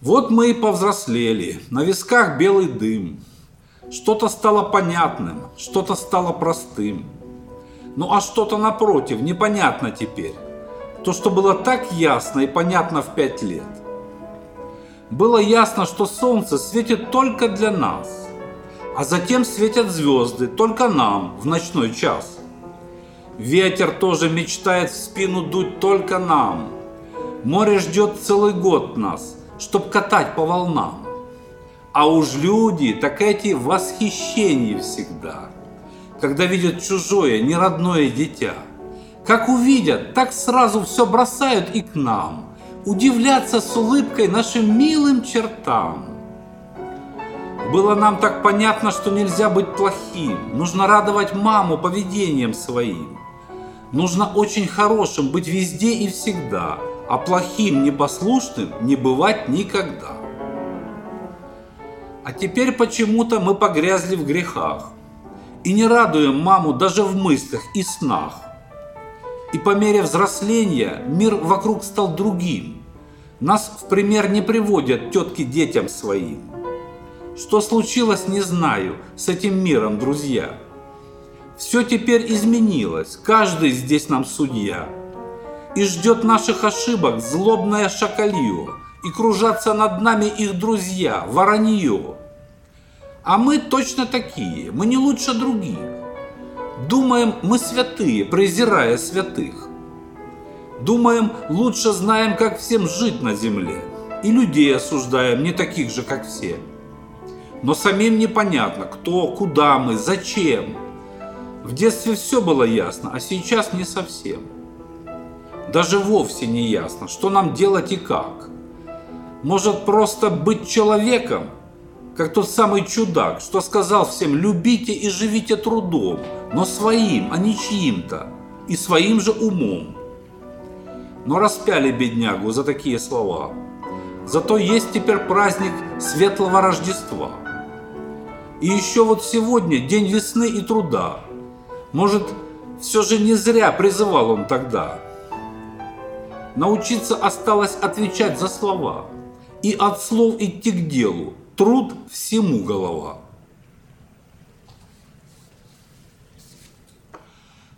Вот мы и повзрослели, на висках белый дым. Что-то стало понятным, что-то стало простым. Ну а что-то напротив, непонятно теперь. То, что было так ясно и понятно в пять лет. Было ясно, что солнце светит только для нас, а затем светят звезды только нам в ночной час. Ветер тоже мечтает в спину дуть только нам. Море ждет целый год нас, чтоб катать по волнам. А уж люди, так эти в всегда, когда видят чужое, неродное дитя. Как увидят, так сразу все бросают и к нам, удивляться с улыбкой нашим милым чертам. Было нам так понятно, что нельзя быть плохим, нужно радовать маму поведением своим. Нужно очень хорошим быть везде и всегда, а плохим, непослушным не бывать никогда. А теперь почему-то мы погрязли в грехах и не радуем маму даже в мыслях и снах. И по мере взросления мир вокруг стал другим. Нас в пример не приводят тетки детям своим. Что случилось, не знаю, с этим миром, друзья. Все теперь изменилось, каждый здесь нам судья. И ждет наших ошибок злобное шакалье, и кружатся над нами их друзья, воронье. А мы точно такие, мы не лучше других. Думаем, мы святые, презирая святых. Думаем, лучше знаем, как всем жить на земле. И людей осуждаем, не таких же, как все. Но самим непонятно, кто, куда мы, зачем. В детстве все было ясно, а сейчас не совсем. Даже вовсе не ясно, что нам делать и как. Может просто быть человеком, как тот самый чудак, что сказал всем «любите и живите трудом, но своим, а не чьим-то, и своим же умом». Но распяли беднягу за такие слова. Зато есть теперь праздник Светлого Рождества. И еще вот сегодня день весны и труда. Может, все же не зря призывал он тогда. Научиться осталось отвечать за слова и от слов идти к делу, Труд всему голова.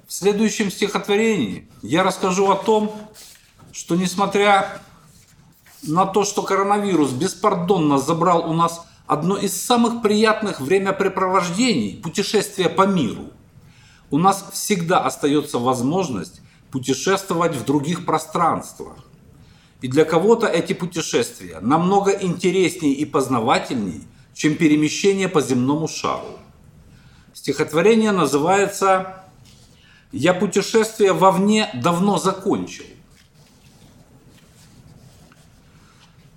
В следующем стихотворении я расскажу о том, что несмотря на то, что коронавирус беспардонно забрал у нас одно из самых приятных времяпрепровождений – путешествия по миру, у нас всегда остается возможность путешествовать в других пространствах, и для кого-то эти путешествия намного интереснее и познавательнее, чем перемещение по земному шару. Стихотворение называется «Я путешествие вовне давно закончил».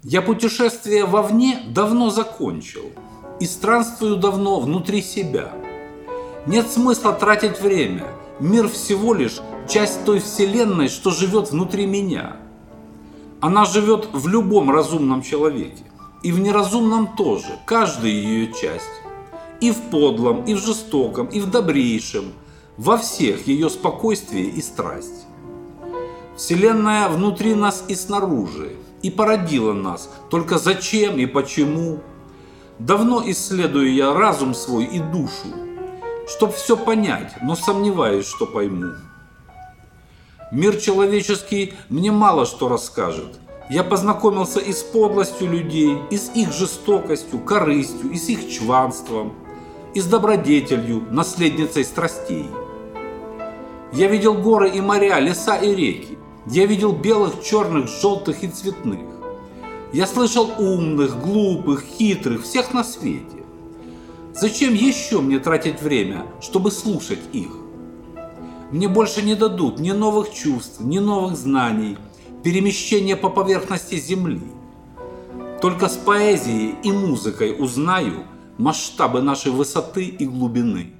Я путешествие вовне давно закончил и странствую давно внутри себя. Нет смысла тратить время. Мир всего лишь часть той вселенной, что живет внутри меня – она живет в любом разумном человеке. И в неразумном тоже, каждая ее часть. И в подлом, и в жестоком, и в добрейшем. Во всех ее спокойствие и страсть. Вселенная внутри нас и снаружи. И породила нас. Только зачем и почему? Давно исследую я разум свой и душу, чтоб все понять, но сомневаюсь, что пойму. Мир человеческий мне мало что расскажет. Я познакомился и с подлостью людей, и с их жестокостью, корыстью, и с их чванством, и с добродетелью, наследницей страстей. Я видел горы и моря, леса и реки. Я видел белых, черных, желтых и цветных. Я слышал умных, глупых, хитрых, всех на свете. Зачем еще мне тратить время, чтобы слушать их? Мне больше не дадут ни новых чувств, ни новых знаний, перемещения по поверхности Земли. Только с поэзией и музыкой узнаю масштабы нашей высоты и глубины.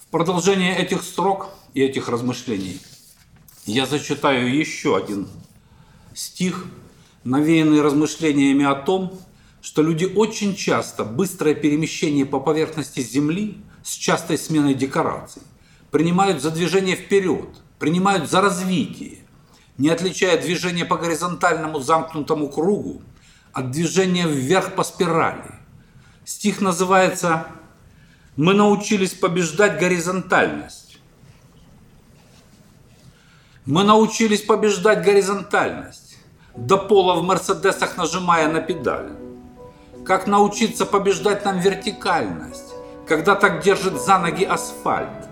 В продолжение этих строк и этих размышлений я зачитаю еще один стих навеянный размышлениями о том, что люди очень часто быстрое перемещение по поверхности Земли с частой сменой декораций принимают за движение вперед, принимают за развитие, не отличая движение по горизонтальному замкнутому кругу от движения вверх по спирали. Стих называется «Мы научились побеждать горизонтальность». Мы научились побеждать горизонтальность, до пола в Мерседесах нажимая на педаль. Как научиться побеждать нам вертикальность, когда так держит за ноги асфальт?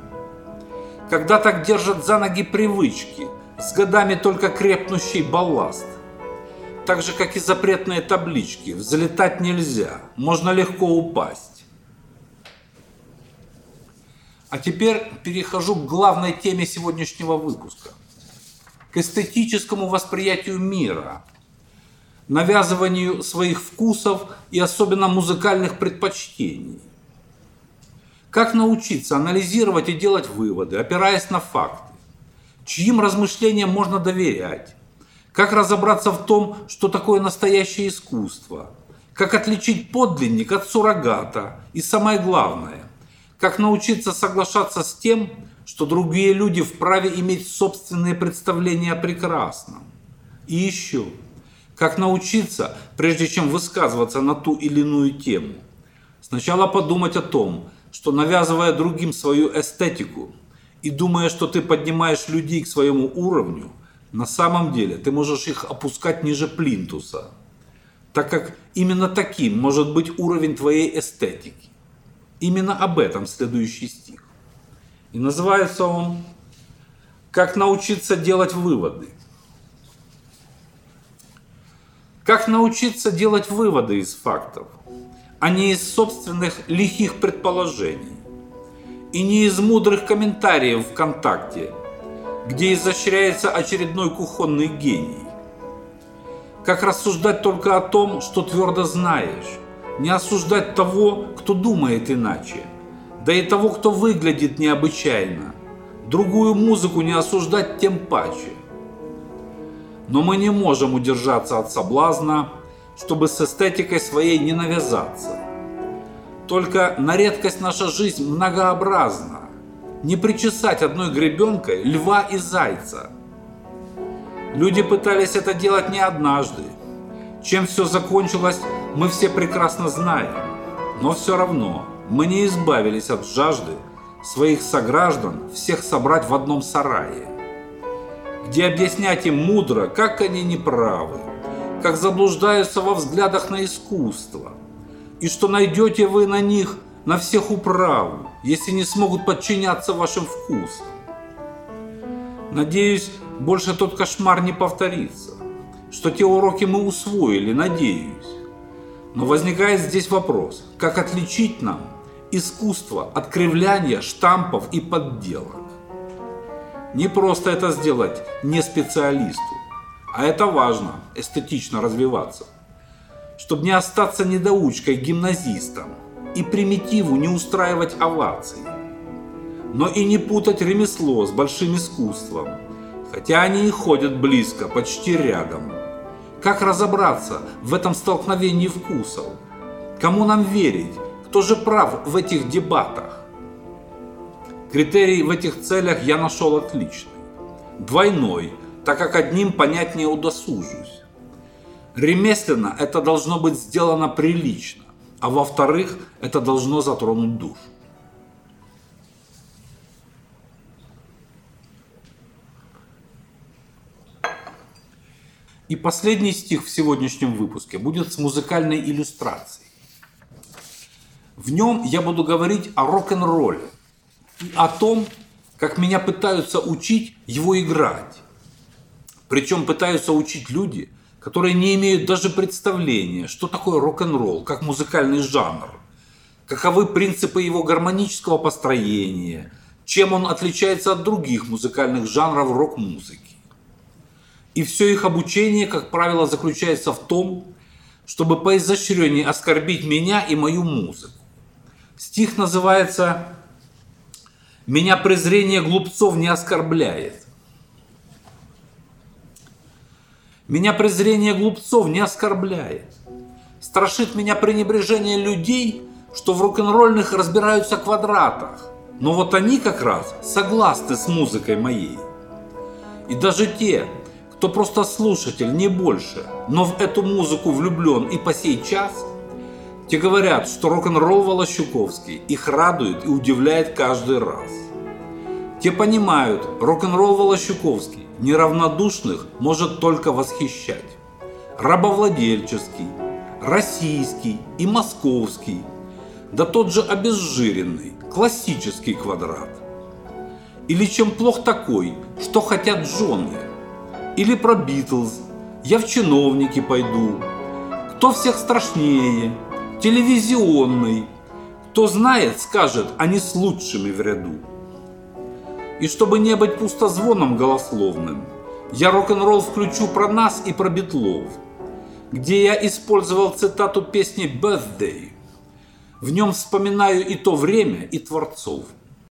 Когда так держат за ноги привычки, с годами только крепнущий балласт? Так же, как и запретные таблички, взлетать нельзя, можно легко упасть. А теперь перехожу к главной теме сегодняшнего выпуска. Эстетическому восприятию мира – навязыванию своих вкусов и особенно музыкальных предпочтений. Как научиться анализировать и делать выводы, опираясь на факты? Чьим размышлениям можно доверять? Как разобраться в том, что такое настоящее искусство? Как отличить подлинник от суррогата? И самое главное, как научиться соглашаться с тем, что другие люди вправе иметь собственные представления о прекрасном? И еще – как научиться, прежде чем высказываться на ту или иную тему? Сначала подумать о том, что навязывая другим свою эстетику и думая, что ты поднимаешь людей к своему уровню, на самом деле ты можешь их опускать ниже плинтуса, так как именно таким может быть уровень твоей эстетики. Именно об этом следующий стих. И называется он «Как научиться делать выводы». Как научиться делать выводы из фактов, а не из собственных лихих предположений? И не из мудрых комментариев ВКонтакте, где изощряется очередной кухонный гений. Как рассуждать только о том, что твердо знаешь, не осуждать того, кто думает иначе, да и того, кто выглядит необычайно, другую музыку не осуждать тем паче – но мы не можем удержаться от соблазна, чтобы с эстетикой своей не навязаться. Только на редкость наша жизнь многообразна. Не причесать одной гребенкой льва и зайца. Люди пытались это делать не однажды. Чем все закончилось, мы все прекрасно знаем. Но все равно мы не избавились от жажды своих сограждан всех собрать в одном сарае где объяснять им мудро, как они неправы, как заблуждаются во взглядах на искусство, и что найдете вы на них на всех управу, если не смогут подчиняться вашим вкусам. Надеюсь, больше тот кошмар не повторится, что те уроки мы усвоили, надеюсь. Но возникает здесь вопрос, как отличить нам искусство от кривляния, штампов и подделок. Не просто это сделать не специалисту, а это важно, эстетично развиваться. Чтобы не остаться недоучкой гимназистом и примитиву не устраивать овации. Но и не путать ремесло с большим искусством, хотя они и ходят близко, почти рядом. Как разобраться в этом столкновении вкусов? Кому нам верить? Кто же прав в этих дебатах? Критерий в этих целях я нашел отличный. Двойной, так как одним понятнее удосужусь. Ремесленно это должно быть сделано прилично, а во-вторых, это должно затронуть душу. И последний стих в сегодняшнем выпуске будет с музыкальной иллюстрацией. В нем я буду говорить о рок-н-ролле, и о том, как меня пытаются учить его играть. Причем пытаются учить люди, которые не имеют даже представления, что такое рок-н-ролл, как музыкальный жанр, каковы принципы его гармонического построения, чем он отличается от других музыкальных жанров рок-музыки. И все их обучение, как правило, заключается в том, чтобы по изощрении оскорбить меня и мою музыку. Стих называется меня презрение глупцов не оскорбляет. Меня презрение глупцов не оскорбляет. Страшит меня пренебрежение людей, что в рок-н-ролльных разбираются квадратах, Но вот они как раз согласны с музыкой моей. И даже те, кто просто слушатель, не больше, но в эту музыку влюблен и по сей час, те говорят, что рок-н-ролл Волощуковский их радует и удивляет каждый раз. Те понимают, рок-н-ролл Волощуковский неравнодушных может только восхищать. Рабовладельческий, российский и московский, да тот же обезжиренный, классический квадрат. Или чем плох такой, что хотят жены. Или про Битлз, я в чиновники пойду. Кто всех страшнее, телевизионный. Кто знает, скажет, они с лучшими в ряду. И чтобы не быть пустозвоном голословным, я рок-н-ролл включу про нас и про Битлов, где я использовал цитату песни «Birthday». В нем вспоминаю и то время, и творцов –